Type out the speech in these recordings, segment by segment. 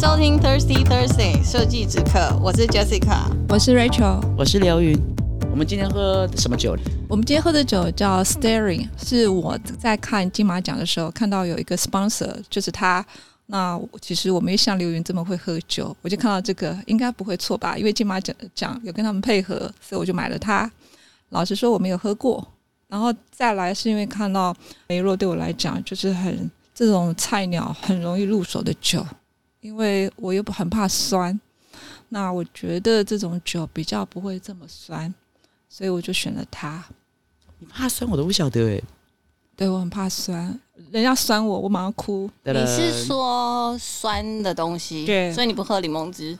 收听 Thirsty Thursday 设计之课，我是 Jessica，我是 Rachel，我是刘云。我们今天喝什么酒？我们今天喝的酒叫 Staring，是我在看金马奖的时候看到有一个 sponsor，就是他。那其实我没像刘云这么会喝酒，我就看到这个应该不会错吧？因为金马奖奖有跟他们配合，所以我就买了它。老实说我没有喝过，然后再来是因为看到梅洛对我来讲就是很这种菜鸟很容易入手的酒，因为我又不很怕酸，那我觉得这种酒比较不会这么酸，所以我就选了它。你怕酸我都不晓得诶。对，我很怕酸，人家酸我，我马上哭。你是说酸的东西？对，所以你不喝柠檬汁？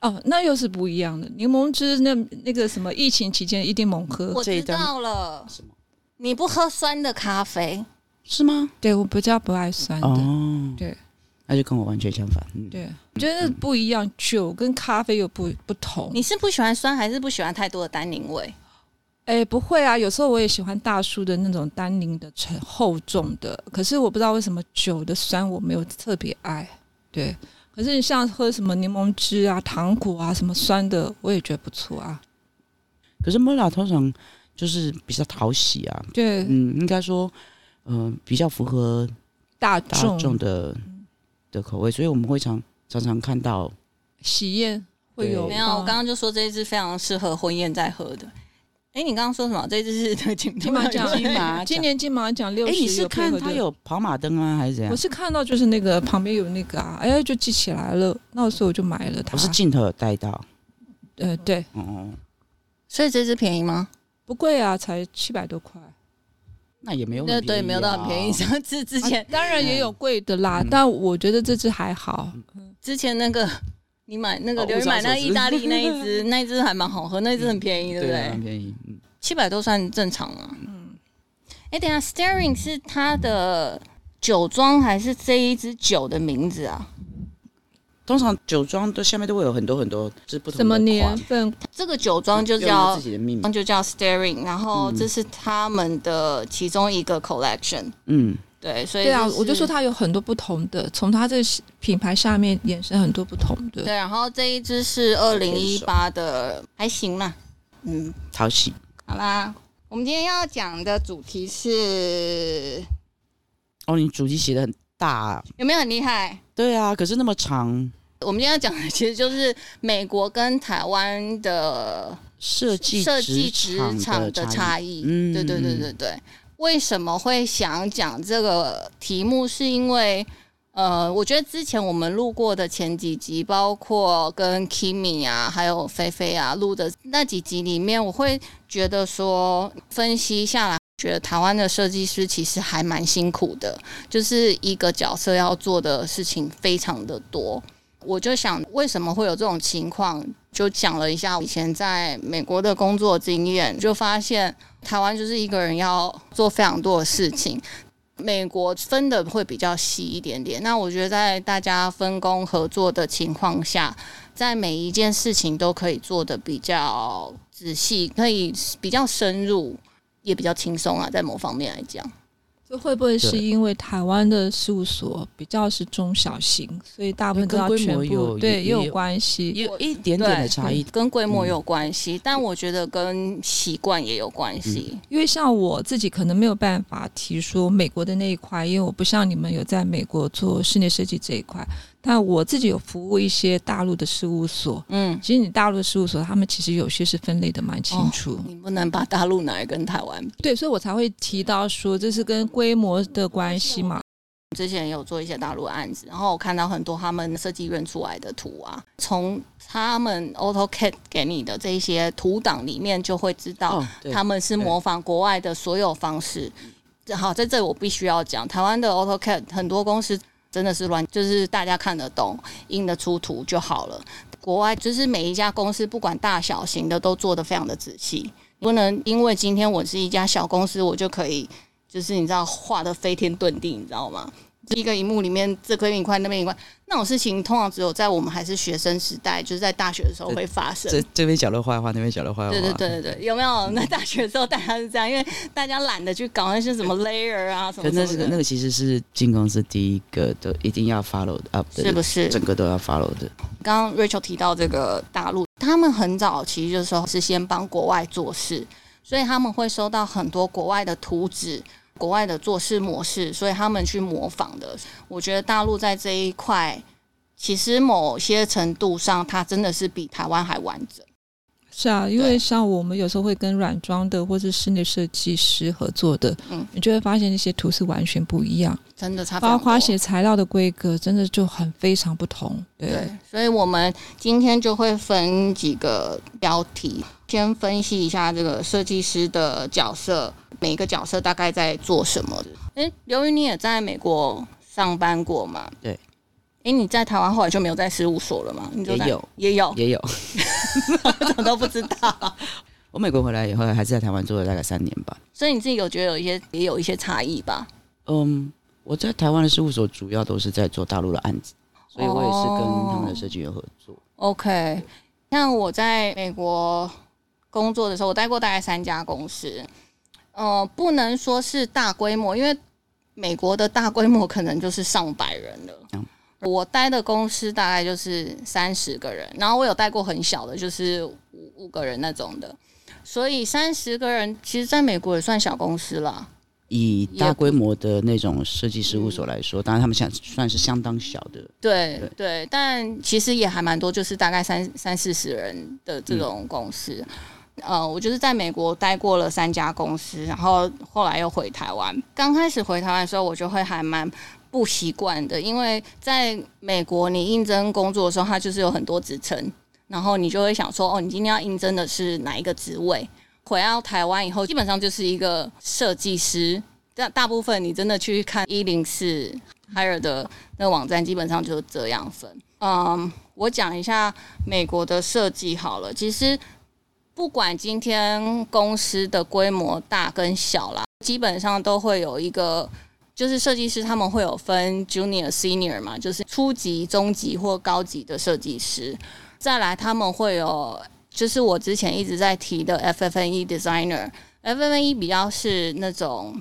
哦，那又是不一样的。柠檬汁那那个什么，疫情期间一定猛喝。我知道了，什么？你不喝酸的咖啡是吗？对，我比较不爱酸的。哦，对，那就跟我完全相反。嗯、对，我觉得不一样，酒跟咖啡又不不同。你是不喜欢酸，还是不喜欢太多的单宁味？哎，不会啊，有时候我也喜欢大叔的那种单宁的沉厚重的，可是我不知道为什么酒的酸我没有特别爱。对，可是你像喝什么柠檬汁啊、糖果啊什么酸的，我也觉得不错啊。可是莫拉通常就是比较讨喜啊，对，嗯，应该说，嗯、呃，比较符合大众大众的的口味，所以我们会常常常看到喜宴会有。没有，我刚刚就说这一支非常适合婚宴在喝的。哎，你刚刚说什么？这支是 金金马奖，金马今年金马奖六十。哎，你是看他有跑马灯啊，还是怎样？我是看到就是那个旁边有那个啊，哎，就记起来了。那时候我就买了它。我是镜头有带到。呃，对。哦。所以这支便宜吗？不贵啊，才七百多块。那也没有。那对，没有到很便宜。上次之前当然也有贵的啦，但我觉得这只还好。之前那个。你买那个，刘宇买那个意大利那一只，那一只 还蛮好喝，那一只很便宜，对不对？很便宜，嗯，七百多算正常了。嗯，哎，等下，Staring 是它的酒庄还是这一支酒的名字啊？通常酒庄都下面都会有很多很多，是不同的。什么年份？这个酒庄就叫自己的命名，就叫 Staring，然后这是他们的其中一个 collection。嗯。对，所以对啊，我就说它有很多不同的，从它这个品牌下面衍生很多不同的。对，然后这一支是二零一八的，还行啦。嗯，讨喜。好啦，我们今天要讲的主题是……哦，你主题写的很大啊，有没有很厉害？对啊，可是那么长。我们今天要讲的其实就是美国跟台湾的设计设计职场的差异。嗯，对对对对对。为什么会想讲这个题目？是因为，呃，我觉得之前我们录过的前几集，包括跟 Kimi 啊，还有菲菲啊录的那几集里面，我会觉得说，分析下来，觉得台湾的设计师其实还蛮辛苦的，就是一个角色要做的事情非常的多。我就想，为什么会有这种情况？就讲了一下以前在美国的工作经验，就发现台湾就是一个人要做非常多的事情，美国分的会比较细一点点。那我觉得在大家分工合作的情况下，在每一件事情都可以做得比较仔细，可以比较深入，也比较轻松啊，在某方面来讲。这会不会是因为台湾的事务所比较是中小型，所以大部分都要全部对也有关系，也有一点点的差异，跟规模有关系，但我觉得跟习惯也有关系。因为像我自己可能没有办法提说美国的那一块，因为我不像你们有在美国做室内设计这一块。但我自己有服务一些大陆的事务所，嗯，其实你大陆的事务所，他们其实有些是分类的蛮清楚。哦，你不能把大陆拿来跟台湾比。对，所以我才会提到说这是跟规模的关系嘛。之前有做一些大陆案子，然后我看到很多他们设计院出来的图啊，从他们 AutoCAD 给你的这些图档里面就会知道，他们是模仿国外的所有方式。好，在这里我必须要讲，台湾的 AutoCAD 很多公司。真的是乱，就是大家看得懂、印得出图就好了。国外就是每一家公司，不管大小型的，都做得非常的仔细。不能因为今天我是一家小公司，我就可以就是你知道画的飞天遁地，你知道吗？一个荧幕里面这边一块，那边一块，那种事情通常只有在我们还是学生时代，就是在大学的时候会发生。这这边讲的坏话，那边讲的坏话。对对对对对，有没有？那大学的时候大家是这样，因为大家懒得去搞那些什么 layer 啊什么，什么。那个那个其实是进公司第一个都，一定要 follow up 的，是不是？整个都要 follow 的。刚刚 Rachel 提到这个大陆，他们很早其实就是说是先帮国外做事，所以他们会收到很多国外的图纸。国外的做事模式，所以他们去模仿的。我觉得大陆在这一块，其实某些程度上，它真的是比台湾还完整。是啊，因为像我们有时候会跟软装的或是室内设计师合作的，嗯，你就会发现那些图是完全不一样，真的差。包括写材料的规格，真的就很非常不同。对，对，所以我们今天就会分几个标题，先分析一下这个设计师的角色，每一个角色大概在做什么的。诶，刘宇，你也在美国上班过吗？对。哎，你在台湾后来就没有在事务所了吗？你就也有，也有，也有，我 怎么都不知道。我美国回来以后，还是在台湾做了大概三年吧。所以你自己有觉得有一些，也有一些差异吧？嗯，我在台湾的事务所主要都是在做大陆的案子，所以我也是跟他们的设计员合作。Oh, OK，像我在美国工作的时候，我待过大概三家公司。呃，不能说是大规模，因为美国的大规模可能就是上百人了。嗯我待的公司大概就是三十个人，然后我有带过很小的，就是五五个人那种的，所以三十个人其实在美国也算小公司了。以大规模的那种设计事务所来说，当然他们现在算是相当小的。对对，对，但其实也还蛮多，就是大概三三四十人的这种公司。嗯、呃，我就是在美国待过了三家公司，然后后来又回台湾。刚开始回台湾的时候，我就会还蛮。不习惯的，因为在美国，你应征工作的时候，它就是有很多职称，然后你就会想说，哦，你今天要应征的是哪一个职位？回到台湾以后，基本上就是一个设计师。但大部分你真的去看 一零四 hire 的那个网站，基本上就是这样分。嗯，我讲一下美国的设计好了。其实不管今天公司的规模大跟小啦，基本上都会有一个。就是设计师他们会有分 junior、senior 嘛，就是初级、中级或高级的设计师。再来他们会有，就是我之前一直在提的 FFNE designer，FFNE 比较是那种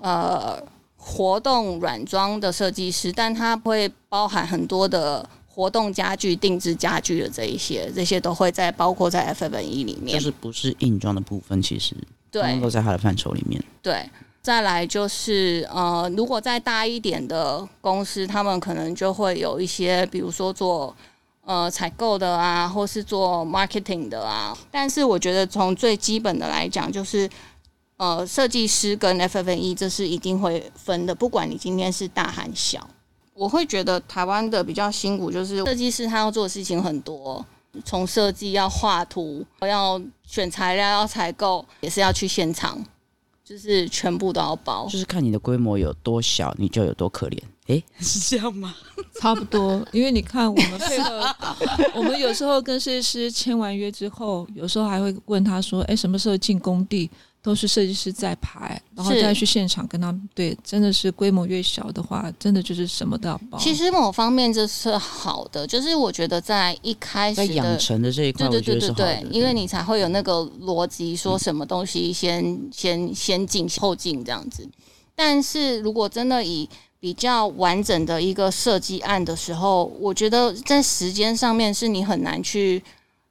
呃活动软装的设计师，但它会包含很多的活动家具、定制家具的这一些，这些都会在包括在 FF&E 里面。就是不是硬装的部分，其实对都在它的范畴里面。对。再来就是呃，如果再大一点的公司，他们可能就会有一些，比如说做呃采购的啊，或是做 marketing 的啊。但是我觉得从最基本的来讲，就是呃，设计师跟 FF&E 这是一定会分的，不管你今天是大还小。我会觉得台湾的比较辛苦，就是设计师他要做的事情很多，从设计要画图，要选材料，要采购，也是要去现场。就是全部都要包，就是看你的规模有多小，你就有多可怜。诶，是这样吗？差不多，因为你看我们配合，我们有时候跟设计师签完约之后，有时候还会问他说：“诶，什么时候进工地？”都是设计师在排，然后再去现场跟他们对，真的是规模越小的话，真的就是什么都要包。其实某方面这是好的，就是我觉得在一开始在养成的这一块，对对对对对，因为你才会有那个逻辑，说什么东西先、嗯、先先进后进这样子。但是如果真的以比较完整的一个设计案的时候，我觉得在时间上面是你很难去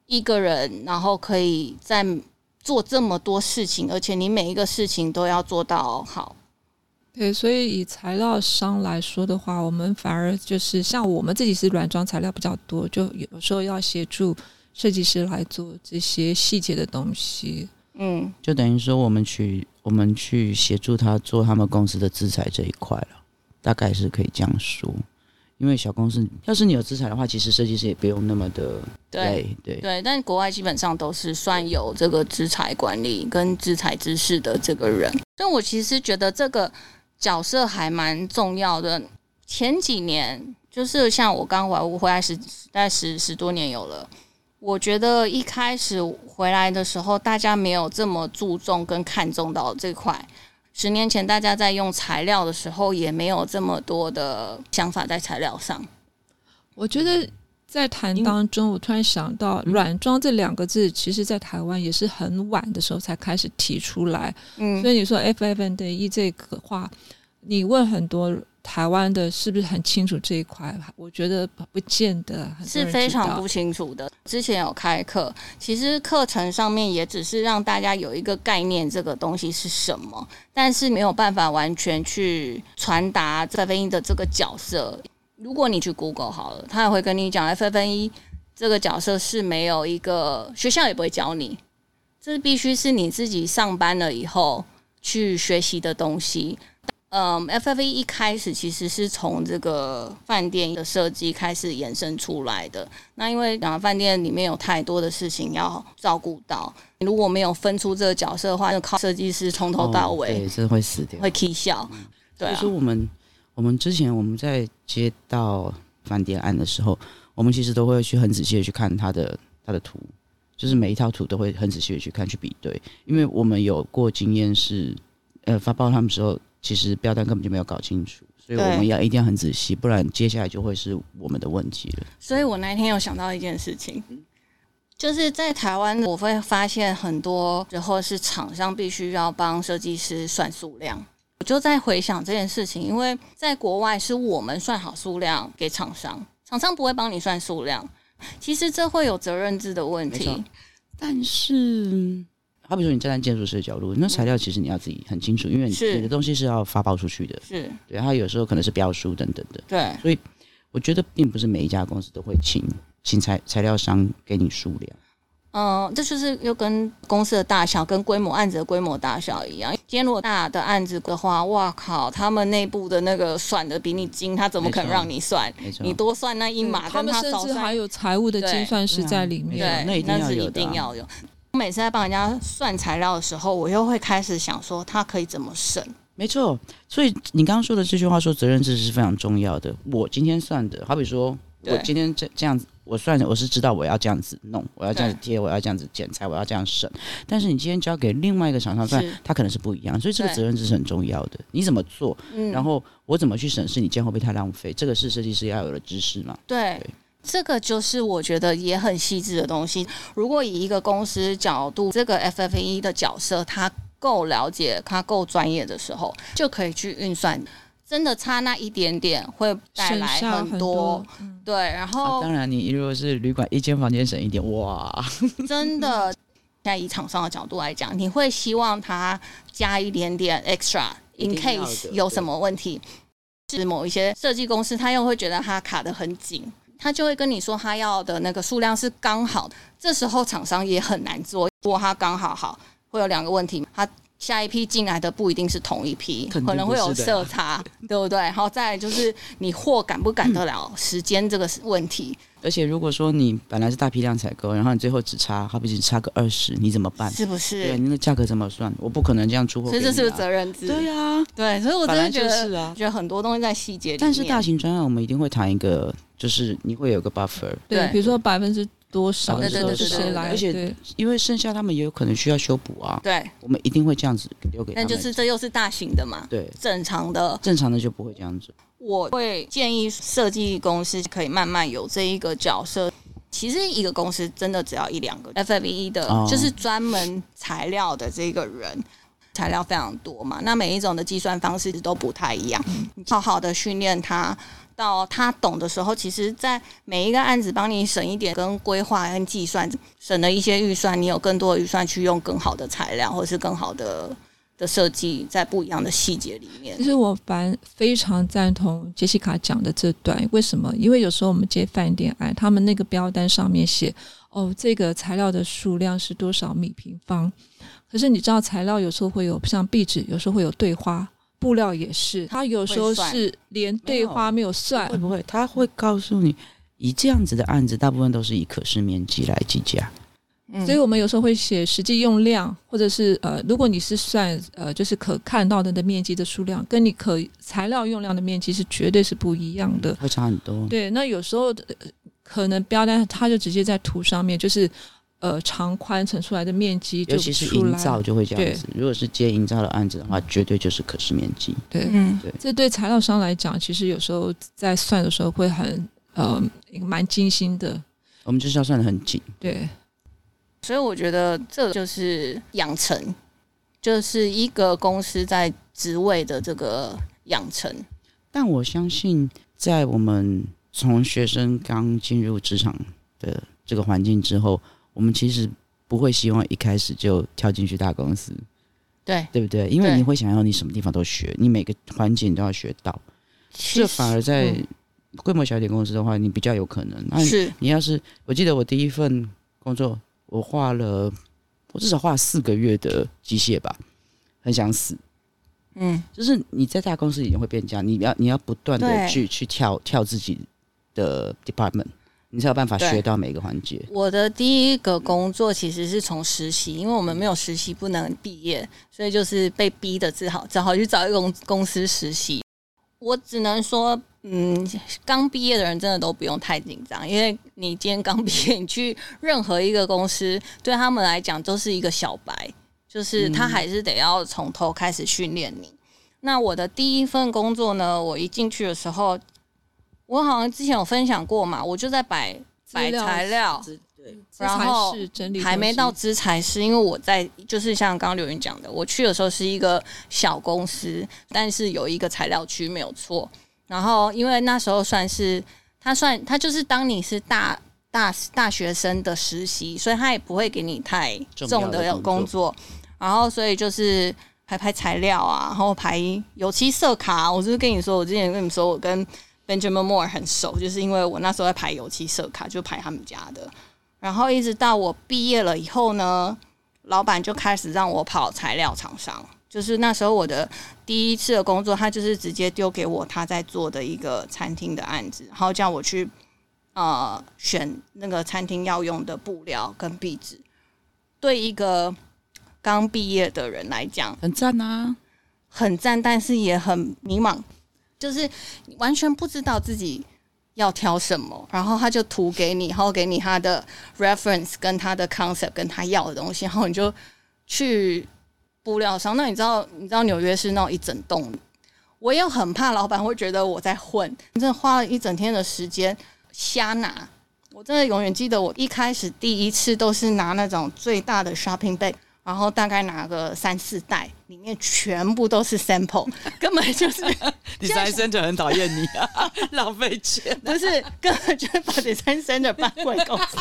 一个人，然后可以在。做这么多事情，而且你每一个事情都要做到好。对，所以以材料商来说的话，我们反而就是像我们自己是软装材料比较多，就有时候要协助设计师来做这些细节的东西。嗯，就等于说我们去我们去协助他做他们公司的制裁这一块了，大概是可以这样说。因为小公司，要是你有资产的话，其实设计师也不用那么的累。对对对，但国外基本上都是算有这个资产管理跟资产知识的这个人，所以我其实觉得这个角色还蛮重要的。前几年就是像我刚回来，我回来十大概十十多年有了，我觉得一开始回来的时候，大家没有这么注重跟看重到这块。十年前大家在用材料的时候，也没有这么多的想法在材料上。我觉得在谈当中，我突然想到“软装”这两个字，其实在台湾也是很晚的时候才开始提出来。嗯，所以你说 FF&E 这个话，你问很多。台湾的是不是很清楚这一块？我觉得不见得是非常不清楚的。之前有开课，其实课程上面也只是让大家有一个概念，这个东西是什么，但是没有办法完全去传达 FF&E 的这个角色。如果你去 Google 好了，他也会跟你讲 FF&E 这个角色是没有一个学校也不会教你，这必须是你自己上班了以后去学习的东西。嗯，FF&E 一开始其实是从这个饭店的设计开始延伸出来的。那因为两个饭店里面有太多的事情要照顾到，如果没有分出这个角色的话，就靠设计师从头到尾，对，这会死掉，会 k 笑。对，所以说我们我们之前我们在接到饭店案的时候，我们其实都会去很仔细的去看他的他的图，就是每一套图都会很仔细的去看去比对，因为我们有过经验是，呃，发包他们时候。其实标单根本就没有搞清楚，所以我们要一定要很仔细，不然接下来就会是我们的问题了。所以我那天有想到一件事情，就是在台湾，我会发现很多时候是厂商必须要帮设计师算数量。我就在回想这件事情，因为在国外是我们算好数量给厂商，厂商不会帮你算数量。其实这会有责任制的问题，但是。好比说，你站在建筑师的角度，那材料其实你要自己很清楚，因为你的东西是要发包出去的。是，对，它有时候可能是标书等等的。对，所以我觉得并不是每一家公司都会请请材材料商给你数量。嗯，这就是又跟公司的大小、跟规模案子的规模大小一样。今天如果大的案子的话，哇靠，他们内部的那个算的比你精，他怎么可能让你算？你多算那一码，他，他们甚至还有财务的精算师在里面。对，那是一定要有。我每次在帮人家算材料的时候，我又会开始想说，他可以怎么省？没错，所以你刚刚说的这句话说责任制是非常重要的。我今天算的，好比说我今天这这样子，我算的我是知道我要这样子弄，我要这样子贴，我要这样子剪裁，我要这样省。但是你今天交给另外一个厂商算，他可能是不一样，所以这个责任制是很重要的。你怎么做？然后我怎么去审视你这样会不会太浪费？这个是设计师要有的知识嘛？对。对这个就是我觉得也很细致的东西。如果以一个公司角度，这个 FF&E 的角色他够了解，他够专业的时候，就可以去运算。真的差那一点点，会带来很多。很多对，然后、啊、当然，你如果是旅馆一间房间省一点，哇，真的。在以厂商的角度来讲，你会希望他加一点点 extra，in case 有什么问题。是某一些设计公司，他又会觉得他卡得很紧。他就会跟你说，他要的那个数量是刚好，这时候厂商也很难做。如果他刚好好，会有两个问题，他下一批进来的不一定是同一批，可能会有色差，对不对？然后再来就是你货赶不赶得了时间这个问题。而且如果说你本来是大批量采购，然后你最后只差，好比只差个二十，你怎么办？是不是？对，你的价格怎么算？我不可能这样出货。所以这是责任制。对呀、啊，对，所以我真的觉得，是啊、觉得很多东西在细节里面。但是大型专案，我们一定会谈一个，就是你会有个 buffer，对，比如说百分之多少的时候是谁来，而且因为剩下他们也有可能需要修补啊。对，我们一定会这样子留给他们。那就是这又是大型的嘛？对，正常的，正常的就不会这样子。我会建议设计公司可以慢慢有这一个角色。其实一个公司真的只要一两个 FF&E 的，就是专门材料的这个人，材料非常多嘛。那每一种的计算方式都不太一样，好好的训练他，到他懂的时候，其实，在每一个案子帮你省一点，跟规划跟计算省了一些预算，你有更多的预算去用更好的材料，或是更好的。的设计在不一样的细节里面，其实我反非常赞同杰西卡讲的这段。为什么？因为有时候我们接饭店案，他们那个标单上面写哦，这个材料的数量是多少米平方。可是你知道，材料有时候会有像壁纸，有时候会有对花，布料也是，他有时候是连对花没有算，会不会？他会告诉你，以这样子的案子，大部分都是以可视面积来计价。所以，我们有时候会写实际用量，或者是呃，如果你是算呃，就是可看到的的面积的数量，跟你可材料用量的面积是绝对是不一样的，会差很多。对，那有时候的可能标单它就直接在图上面，就是呃长宽乘出来的面积，尤其是营造就会这样子。如果是接营造的案子的话，绝对就是可视面积。对，嗯，对。这对材料商来讲，其实有时候在算的时候会很呃蛮精心的。我们就是要算的很紧。对。所以我觉得这就是养成，就是一个公司在职位的这个养成。但我相信，在我们从学生刚进入职场的这个环境之后，我们其实不会希望一开始就跳进去大公司，对对不对？因为你会想要你什么地方都学，你每个环节你都要学到。这反而在规模小一点公司的话，你比较有可能。那是你要是，我记得我第一份工作。我画了，我至少画了四个月的机械吧，很想死。嗯，就是你在大公司已经会变这样，你要你要不断的去去跳跳自己的 department，你才有办法学到每个环节。我的第一个工作其实是从实习，因为我们没有实习不能毕业，所以就是被逼的只好只好去找一个公公司实习。我只能说。嗯，刚毕业的人真的都不用太紧张，因为你今天刚毕业，你去任何一个公司，对他们来讲都是一个小白，就是他还是得要从头开始训练你。嗯。那我的第一份工作呢，我一进去的时候，我好像之前有分享过嘛，我就在摆摆材料，对，然后还没到资材室，因为我在就是像刚刚刘云讲的，我去的时候是一个小公司，但是有一个材料区没有错。然后，因为那时候算是他算他就是当你是大大大学生的实习，所以他也不会给你太重的工作。工作然后，所以就是排排材料啊，然后排油漆色卡。我就是跟你说，我之前跟你说，我跟 Benjamin Moore 很熟，就是因为我那时候在排油漆色卡，就排他们家的。然后一直到我毕业了以后呢，老板就开始让我跑材料厂商。就是那时候我的第一次的工作，他就是直接丢给我他在做的一个餐厅的案子，然后叫我去呃选那个餐厅要用的布料跟壁纸。对一个刚毕业的人来讲，很赞啊，很赞，但是也很迷茫，就是完全不知道自己要挑什么。然后他就图给你，然后给你他的 reference 跟他的 concept 跟他要的东西，然后你就去。布料商，那你知道你知道纽约是那种一整栋，我也很怕老板会觉得我在混，真的花了一整天的时间瞎拿。我真的永远记得我一开始第一次都是拿那种最大的 shopping bag，然后大概拿个三四袋，里面全部都是 sample，根本就是 design center 很讨厌你啊，浪费钱，不是根本就是把 design center 搬回公司。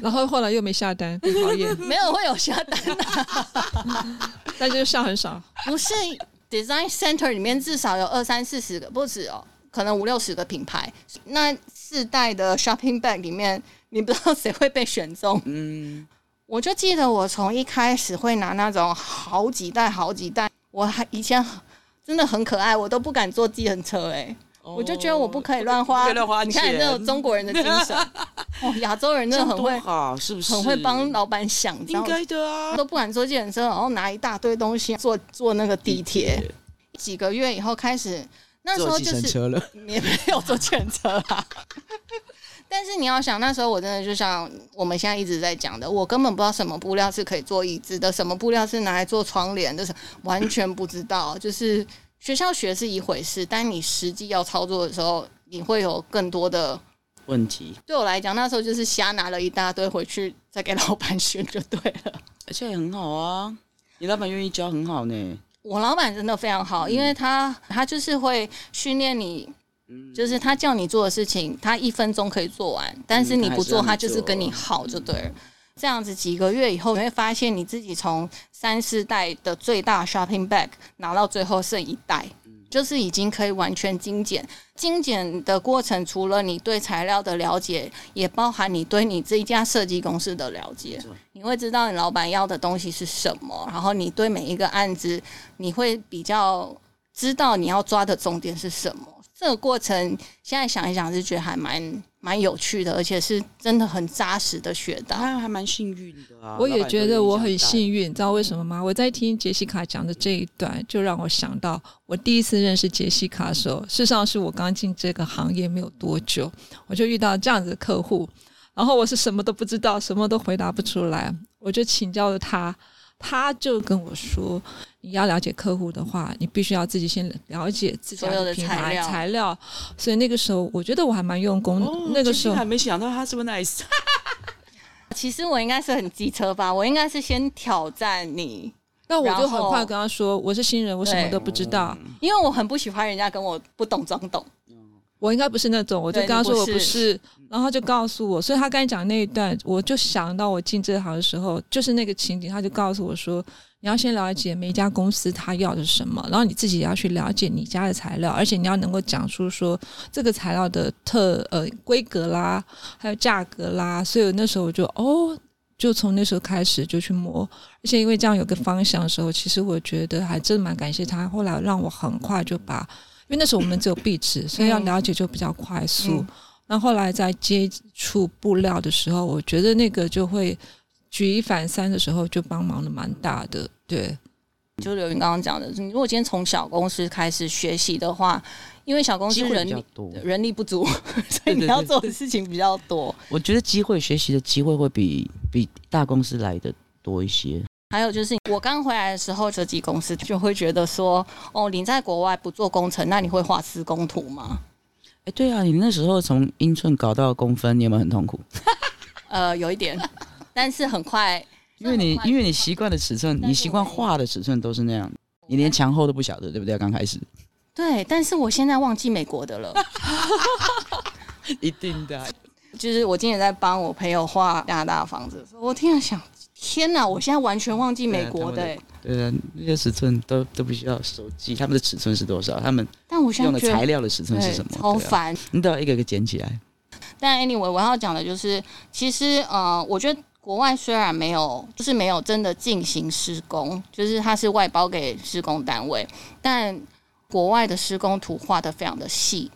然后后来又没下单，很讨厌。没有会有下单的，但就是下很少。不是 Design Center 里面至少有二三四十个，不止哦，可能五六十个品牌。那四代的 Shopping Bag 里面，你不知道谁会被选中。嗯，我就记得我从一开始会拿那种好几袋好几袋，我还以前真的很可爱，我都不敢坐计程车哎。我就觉得我不可以乱花，花你看你这种中国人的精神，哦，亚洲人真的很会，是不是？很会帮老板想，应该的啊，都不敢坐计程车，然后拿一大堆东西坐坐那个地铁。几个月以后开始，那时候就是也没有坐全程车啊。但是你要想，那时候我真的就像我们现在一直在讲的，我根本不知道什么布料是可以做椅子的，什么布料是拿来做窗帘的，是完全不知道，就是。学校学是一回事，但你实际要操作的时候，你会有更多的问题。对我来讲，那时候就是瞎拿了一大堆回去，再给老板选就对了。而且很好啊，你老板愿意教很好呢。我老板真的非常好，嗯、因为他他就是会训练你，就是他叫你做的事情，他一分钟可以做完，但是你不做，他就是跟你耗就对了。这样子几个月以后，你会发现你自己从三四代的最大 shopping bag 拿到最后剩一袋，就是已经可以完全精简。精简的过程，除了你对材料的了解，也包含你对你这一家设计公司的了解。你会知道你老板要的东西是什么，然后你对每一个案子，你会比较知道你要抓的重点是什么。这个过程现在想一想，是觉得还蛮。蛮有趣的，而且是真的很扎实的学到，还还蛮幸运的啊！我也觉得我很幸运，你知道为什么吗？我在听杰西卡讲的这一段，就让我想到我第一次认识杰西卡的时候，事实上是我刚进这个行业没有多久，我就遇到这样子的客户。然后我是什么都不知道，什么都回答不出来，我就请教了他。他就跟我说：“你要了解客户的话，你必须要自己先了解自己的品牌材料，材料。所以那个时候，我觉得我还蛮用功。哦、那个时候还没想到他这么 nice。其实我应该是很机车吧，我应该是先挑战你。那我就很快跟他说：我是新人，我什么都不知道，因为我很不喜欢人家跟我不懂装懂。”我应该不是那种，我就跟他说我不是，然后他就告诉我，所以他刚才讲那一段，我就想到我进这行的时候，就是那个情景，他就告诉我说，你要先了解每一家公司他要的是什么，然后你自己也要去了解你家的材料，而且你要能够讲出说这个材料的特呃规格啦，还有价格啦，所以那时候我就哦，就从那时候开始就去摸，而且因为这样有个方向的时候，其实我觉得还真蛮感谢他，后来让我很快就把。因为那时候我们只有壁纸，所以要了解就比较快速。那、嗯、后，后来在接触布料的时候，我觉得那个就会举一反三的时候，就帮忙的蛮大的。对，就刘云刚刚讲的，你如果今天从小公司开始学习的话，因为小公司人力人力不足，所以你要做的事情比较多。我觉得机会学习的机会会比比大公司来的多一些。还有就是，我刚回来的时候，设计公司就会觉得说，哦，你在国外不做工程，那你会画施工图吗？哎、欸，对啊，你那时候从英寸搞到公分，你有没有很痛苦？呃，有一点，但是很快，因为你因为你习惯的尺寸，你习惯画的尺寸都是那样，你连墙厚都不晓得，对不对？刚开始。对，但是我现在忘记美国的了。一定的，就是我今天在帮我朋友画加拿大房子我听了想。天哪！我现在完全忘记美国的、欸。对啊，那些尺寸都都不需要手机，他们的尺寸是多少？他们但我用的材料的尺寸是什么？超烦、啊，你都要一个一个捡起来。但 anyway，我要讲的就是，其实呃，我觉得国外虽然没有，就是没有真的进行施工，就是它是外包给施工单位，但国外的施工图画的非常的细，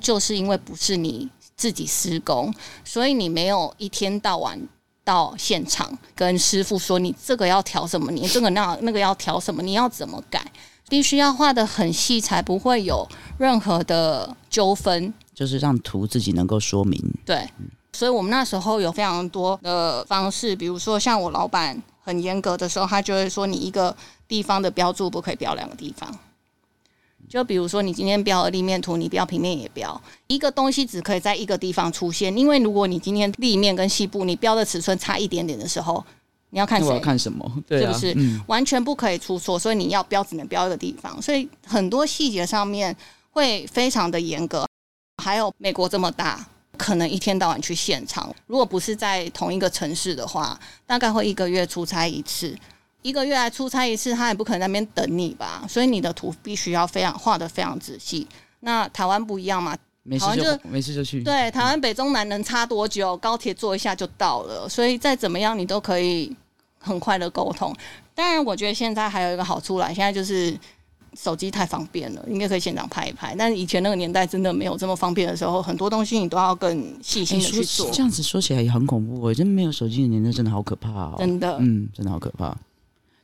就是因为不是你自己施工，所以你没有一天到晚。到现场跟师傅说，你这个要调什么，你这个那那个要调什么，你要怎么改，必须要画的很细，才不会有任何的纠纷。就是让图自己能够说明。对，所以我们那时候有非常多的方式，比如说像我老板很严格的时候，他就会说，你一个地方的标注不可以标两个地方。就比如说，你今天标了立面图，你标平面也标。一个东西只可以在一个地方出现，因为如果你今天立面跟细部你标的尺寸差一点点的时候，你要看谁？我要看什么？对啊，是不是？嗯，完全不可以出错，所以你要标只能标一个地方。所以很多细节上面会非常的严格。还有美国这么大，可能一天到晚去现场，如果不是在同一个城市的话，大概会一个月出差一次。一个月来出差一次，他也不可能在那边等你吧？所以你的图必须要非常画的非常仔细。那台湾不一样嘛？没事就没事就去。对，台湾北中南能差多久？高铁坐一下就到了。所以再怎么样，你都可以很快的沟通。当然，我觉得现在还有一个好处啦，现在就是手机太方便了，应该可以现场拍一拍。但是以前那个年代真的没有这么方便的时候，很多东西你都要更细心的去做。这样子说起来也很恐怖，我真没有手机的年代真的好可怕哦。真的，嗯，真的好可怕。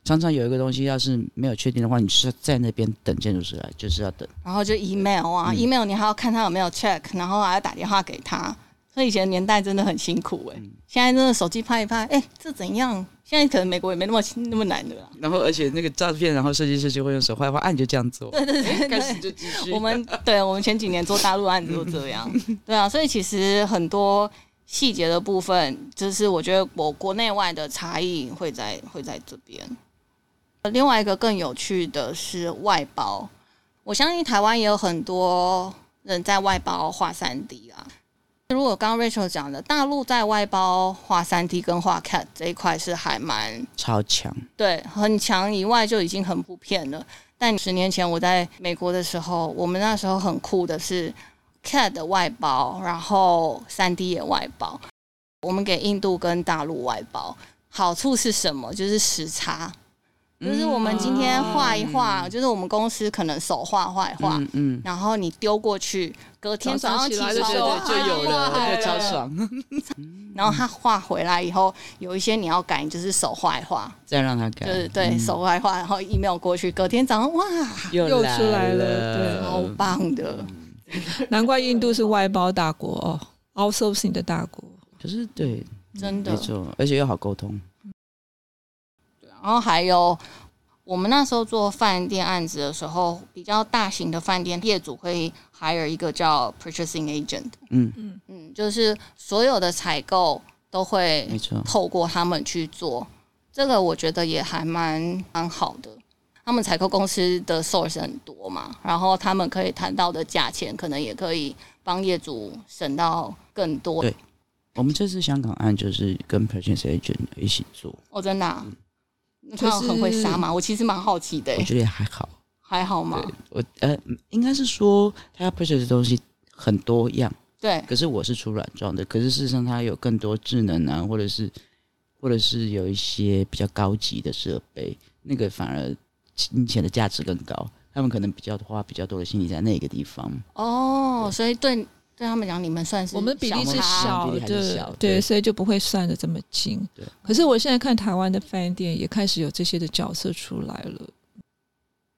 常常有一个东西，要是没有确定的话，你是在那边等建筑师来，就是要等。然后就 email 啊、嗯、，email 你还要看他有没有 check，然后还要打电话给他。所以以前年代真的很辛苦哎、欸，嗯、现在真的手机拍一拍，哎、欸，这怎样？现在可能美国也没那么那么难的了。然后而且那个照片，然后设计师就会用手画一画，按、啊、你就这样做。对对对，开始就继续。我们对我们前几年做大陆案子都这样。对啊，所以其实很多细节的部分，就是我觉得我国内外的差异会在会在这边。另外一个更有趣的是外包，我相信台湾也有很多人在外包画三 D 啊。如果刚刚 Rachel 讲的，大陆在外包画三 D 跟画 CAD 这一块是还蛮超强，对，很强以外就已经很普遍了。但十年前我在美国的时候，我们那时候很酷的是 CAD 的外包，然后三 D 也外包。我们给印度跟大陆外包，好处是什么？就是时差。就是我们今天画一画，嗯、就是我们公司可能手画画一画，嗯，嗯。然后你丢过去，隔天早上起来就就有了，对，超爽。然后他画回来以后，有一些你要改，就是手画一画，再让他改，就是对、嗯、手画一画，然后 email 过去，隔天早上哇，又，又出来了，对，好棒的。难怪印度是外包大国哦，outsourcing 的大国。可是对，真的。没错，而且又好沟通。对，然后还有我们那时候做饭店案子的时候，比较大型的饭店业主会 hire 一个叫 purchasing agent，嗯嗯嗯，就是所有的采购都会没错透过他们去做，这个我觉得也还蛮蛮好的。他们采购公司的 source 很多嘛，然后他们可以谈到的价钱，可能也可以帮业主省到更多。对，我们这次香港案就是跟 purchase agent 一起做。哦，真的、他有很会杀吗？我其实蛮好奇的、欸。我觉得也还好，还好吗？我呃，应该是说他要 purchase 的东西很多样，对，可是我是出软装的，可是事实上它有更多智能啊，或者是或者是有一些比较高级的设备，那个反而。金钱的价值更高，他们可能比较花比较多的心力在那个地方。哦，所以对对他们讲，你们算是我们比例是小的，对，所以就不会算的这么精。可是我现在看台湾的饭店也开始有这些的角色出来了。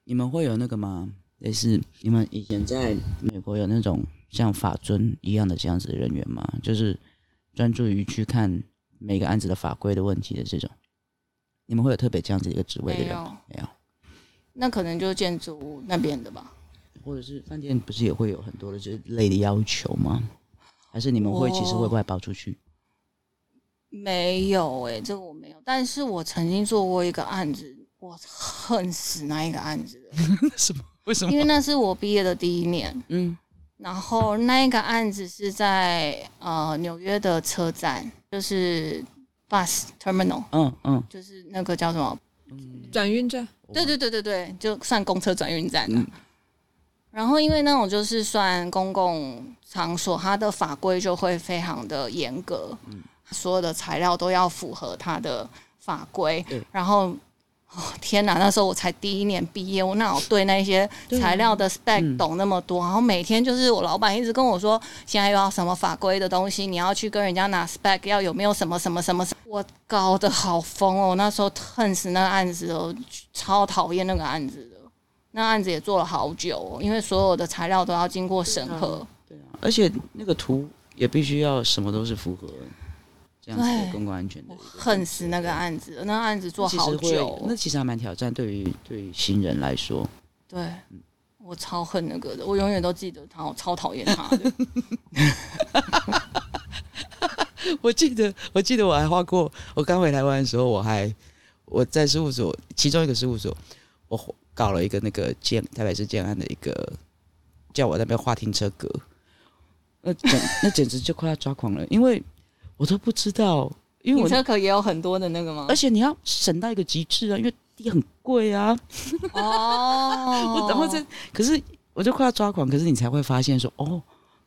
你们会有那个吗？类似你们以前在美国有那种像法尊一样的这样子的人员吗？就是专注于去看每个案子的法规的问题的这种。你们会有特别这样子一个职位的人？没有。没有那可能就是建筑那边的吧，或者是饭店不是也会有很多的这类的要求吗？还是你们会其实会外包出去？没有哎、欸，这个我没有。但是我曾经做过一个案子，我恨死那一个案子了。什么？为什么？因为那是我毕业的第一年。嗯。然后那一个案子是在呃纽约的车站，就是 bus terminal 嗯。嗯嗯。就是那个叫什么？转运站。对对对对对，就算公车转运站然后因为那种就是算公共场所，它的法规就会非常的严格，嗯、所有的材料都要符合它的法规。对然后。哦天哪！那时候我才第一年毕业，我哪有对那些材料的 spec 懂那么多？嗯、然后每天就是我老板一直跟我说，现在又要什么法规的东西，你要去跟人家拿 spec，要有没有什么什么什么？我搞得好疯哦！那时候恨死那个案子哦，超讨厌那个案子的。那案子也做了好久哦，因为所有的材料都要经过审核。对啊，而且那个图也必须要什么都是符合。这样子公共安全的，恨死那个案子，那个案子做好久，那其实还蛮挑战，对于对于新人来说。对，嗯、我超恨那个的，我永远都记得他，我超讨厌他的。我记得，我记得我还画过，我刚回台湾的时候，我还我在事务所其中一个事务所，我搞了一个那个建台北市建安的一个，叫我那边画停车格，那简那简直就快要抓狂了，因为。我都不知道，因为我停车格也有很多的那个吗？而且你要省到一个极致啊，因为地很贵啊。哦，然后这可是我就快要抓狂，可是你才会发现说，哦，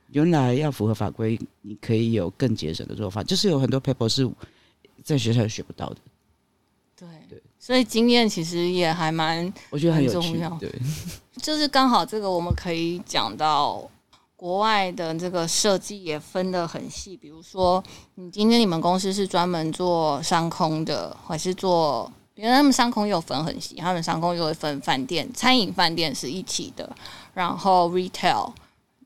原来要符合法规，你可以有更节省的做法，就是有很多 paper 是在学校学不到的。所以经验其实也还蛮，我觉得很有趣，重要。对，就是刚好这个我们可以讲到。国外的这个设计也分得很细，比如说，你今天你们公司是专门做商空的，还是做？因为他们商空又分很细，他们商空又会分饭店、餐饮饭店是一起的，然后 retail，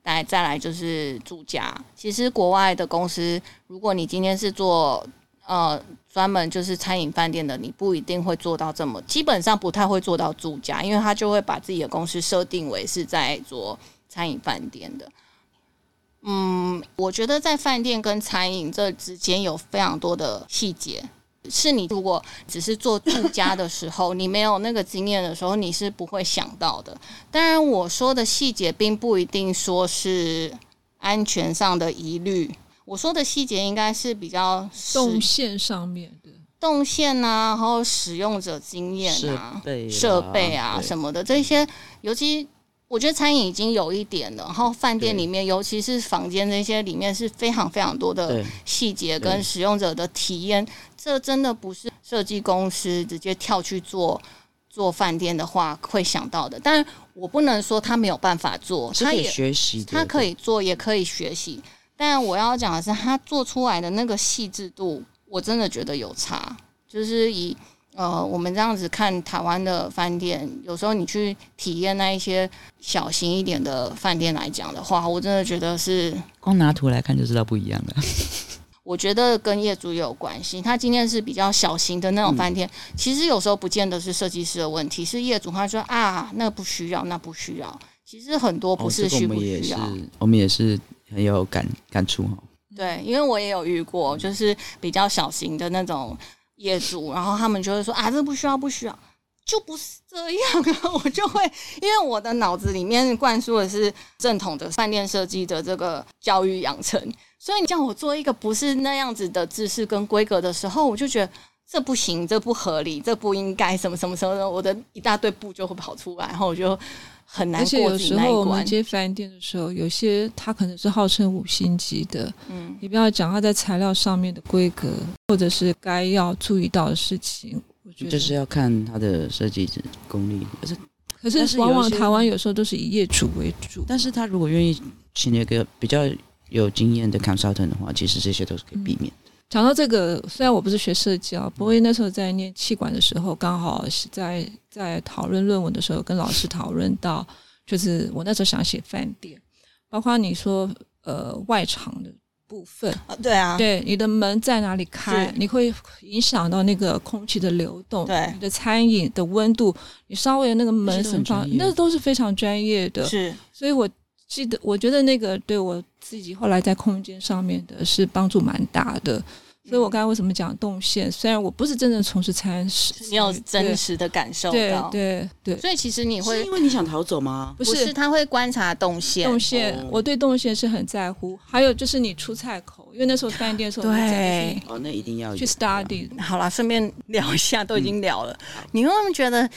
来再来就是住家。其实国外的公司，如果你今天是做呃专门就是餐饮饭店的，你不一定会做到这么，基本上不太会做到住家，因为他就会把自己的公司设定为是在做餐饮饭店的。嗯，我觉得在饭店跟餐饮这之间有非常多的细节，是你如果只是做住家的时候，你没有那个经验的时候，你是不会想到的。当然，我说的细节并不一定说是安全上的疑虑，我说的细节应该是比较动线上面的动线啊，然后使用者经验啊、设备啊什么的这些，尤其。我觉得餐饮已经有一点了，然后饭店里面，尤其是房间这些里面是非常非常多的细节跟使用者的体验，这真的不是设计公司直接跳去做做饭店的话会想到的。但我不能说他没有办法做，他也学习，他可以做，也可以学习。但我要讲的是，他做出来的那个细致度，我真的觉得有差，就是以。呃，我们这样子看台湾的饭店，有时候你去体验那一些小型一点的饭店来讲的话，我真的觉得是光拿图来看就知道不一样了。我觉得跟业主有关系。他今天是比较小型的那种饭店，嗯、其实有时候不见得是设计师的问题，是业主他说啊，那不需要，那不需要。其实很多不是需不需要，哦这个、我们也是，我们也是很有感感触哈。对，因为我也有遇过，就是比较小型的那种业主，然后他们就会说啊，这不需要，不需要。就不是这样啊，我就会因为我的脑子里面灌输的是正统的饭店设计的这个教育养成，所以你叫我做一个不是那样子的制式跟规格的时候，我就觉得这不行，这不合理，这不应该，什么什么什么的，我的一大堆步就会跑出来，然后我就很难过。而且有时候我们接饭店的时候，有些它可能是号称五星级的，嗯，你不要讲它在材料上面的规格，或者是该要注意到的事情。我觉得就是要看它的设计功力，可是可是往往台湾有时候都是以业主为主，但是他如果愿意请那个比较有经验的 consultant 的话，其实这些都是可以避免。的、嗯、到这个，虽然我不是学设计啊，不过那时候在念气管的时候，刚好是在在讨论论文的时候，跟老师讨论到，就是我那时候想写饭店，包括你说呃外场的。部分啊，对啊，对，你的门在哪里开，你会影响到那个空气的流动，对，你的餐饮的温度，你稍微那个门什么，那都是非常专业的。是，所以我记得，我觉得那个对我自己后来在空间上面的是帮助蛮大的。所以我刚才为什么讲动线？虽然我不是真正从事餐食，你有真实的感受到，对对对。所以其实你会是因为你想逃走吗？不是，他会观察动线。动线，我对动线是很在乎。还有就是你出菜口，因为那时候饭店的时候，对，哦，那一定要去 study。好啦，顺便聊一下，都已经聊了。你会不会觉得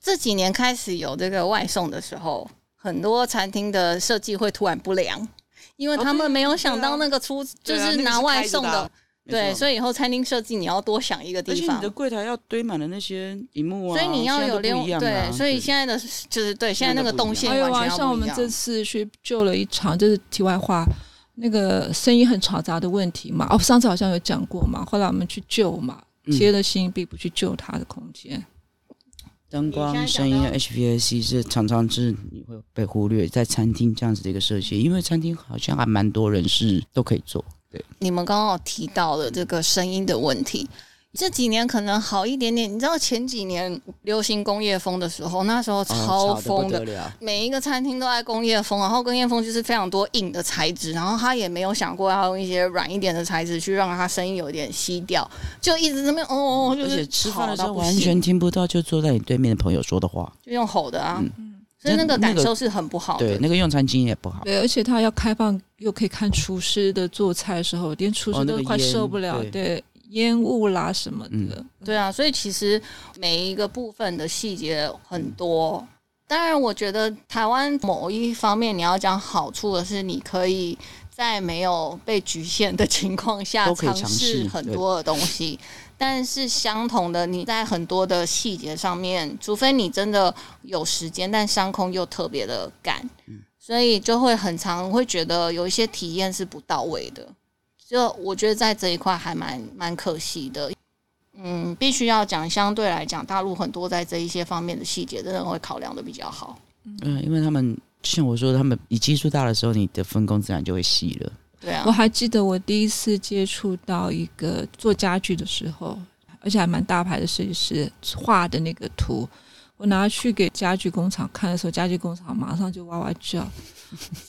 这几年开始有这个外送的时候，很多餐厅的设计会突然不良，因为他们没有想到那个出就是拿外送的。对，所以以后餐厅设计你要多想一个地方。你的柜台要堆满了那些荧幕啊，所以你要有另、啊、对，所以现在的就是对现在那个动线完全要不一样。还有啊，像我们这次去救了一场，就是题外话，那个声音很嘈杂的问题嘛。哦，上次好像有讲过嘛。后来我们去救嘛，贴了新币不去救它的空间。灯光、声音、HVAC 是常常是你会被忽略在餐厅这样子的一个设计，因为餐厅好像还蛮多人是都可以做。对，你们刚刚提到了这个声音的问题，这几年可能好一点点。你知道前几年流行工业风的时候，那时候超疯的，哦、每一个餐厅都在工业风，然后工业风就是非常多硬的材质，然后他也没有想过要用一些软一点的材质去让它声音有点吸掉，就一直这么哦哦，就是吃饭的时候完全听不到，就坐在你对面的朋友说的话，就用吼的啊。嗯所以那个感受是很不好的，对，那个用餐经验也不好。对，而且他要开放，又可以看厨师的做菜的时候，连厨师都快受不了，对，烟雾啦什么的。嗯，对啊，所以其实每一个部分的细节很多。当然，我觉得台湾某一方面你要讲好处的是，你可以在没有被局限的情况下 尝试很多的东西。但是相同的，你在很多的细节上面，除非你真的有时间，但商空又特别的赶，所以就会很常会觉得有一些体验是不到位的。就我觉得在这一块还蛮蛮可惜的。嗯，必须要讲，相对来讲，大陆很多在这一些方面的细节，真的会考量的比较好。嗯，因为他们像我说，他们你基数大的时候，你的分工自然就会细了。对啊，我还记得我第一次接触到一个做家具的时候，而且还蛮大牌的设计师画的那个图，我拿去给家具工厂看的时候，家具工厂马上就哇哇叫，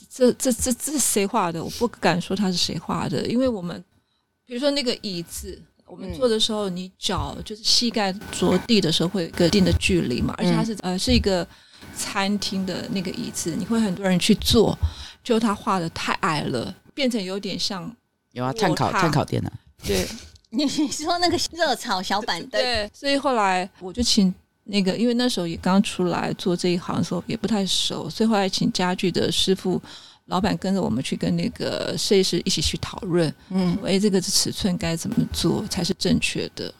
这这这这是谁画的？我不敢说他是谁画的，因为我们比如说那个椅子，我们坐的时候，你脚就是膝盖着地的时候会有一个一定的距离嘛，而且它是呃是一个餐厅的那个椅子，你会很多人去坐，就他画的太矮了。变成有点像有啊，碳烤碳烤店呢？对，你说那个热炒小板凳，对，所以后来我就请那个，因为那时候也刚出来做这一行的时候也不太熟，所以后来请家具的师傅老板跟着我们去跟那个设计师一起去讨论，嗯，哎，这个尺寸该怎么做才是正确的？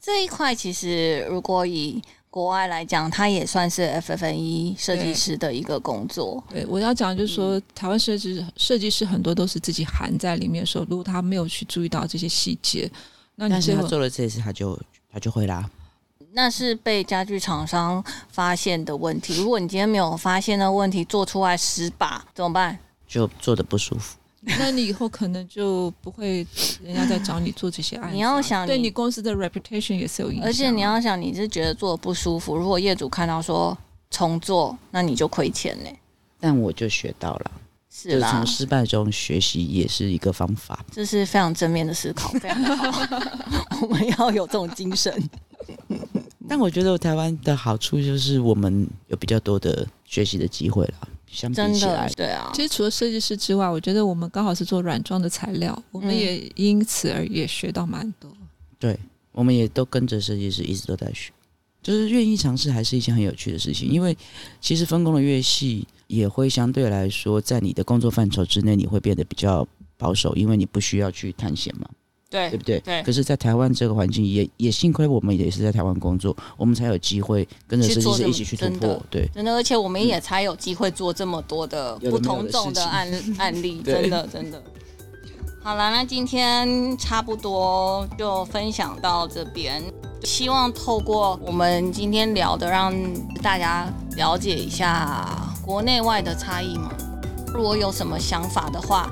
这一块其实如果以国外来讲，它也算是 FF&E 设计师的一个工作。对，我要讲就是说，嗯、台湾设计设计师很多都是自己含在里面的时候，如果他没有去注意到这些细节，那你但是他做了这些，他就他就会啦。那是被家具厂商发现的问题。如果你今天没有发现的问题，做出来十把怎么办？就做的不舒服。那你以后可能就不会人家在找你做这些案子、啊。你要想你，对你公司的 reputation 也是有影响。而且你要想，你是觉得做的不舒服，如果业主看到说重做，那你就亏钱呢。但我就学到了，是啦，从失败中学习也是一个方法。这是非常正面的思考，非常好。我们要有这种精神。但我觉得台湾的好处就是我们有比较多的学习的机会了。相比起来，对啊，其实除了设计师之外，我觉得我们刚好是做软装的材料，我们也因此而也学到蛮多。对，我们也都跟着设计师一直都在学，就是愿意尝试，还是一件很有趣的事情。因为其实分工的越细，也会相对来说，在你的工作范畴之内，你会变得比较保守，因为你不需要去探险嘛。对，对不对？对。可是，在台湾这个环境也，也也幸亏我们也是在台湾工作，我们才有机会跟着设计师一起去突破。对，真的，而且我们也才有机会做这么多的不同种的案的 案例，真的，真的。好了，那今天差不多就分享到这边，希望透过我们今天聊的，让大家了解一下国内外的差异嘛。如果有什么想法的话，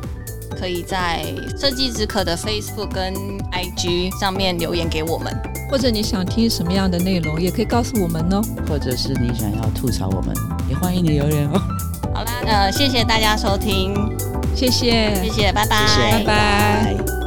可以在设计之可的 Facebook 跟 IG 上面留言给我们，或者你想听什么样的内容，也可以告诉我们哦。或者是你想要吐槽我们，也欢迎你留言哦。好啦，呃，谢谢大家收听，谢谢，谢谢，拜拜，谢谢，拜拜。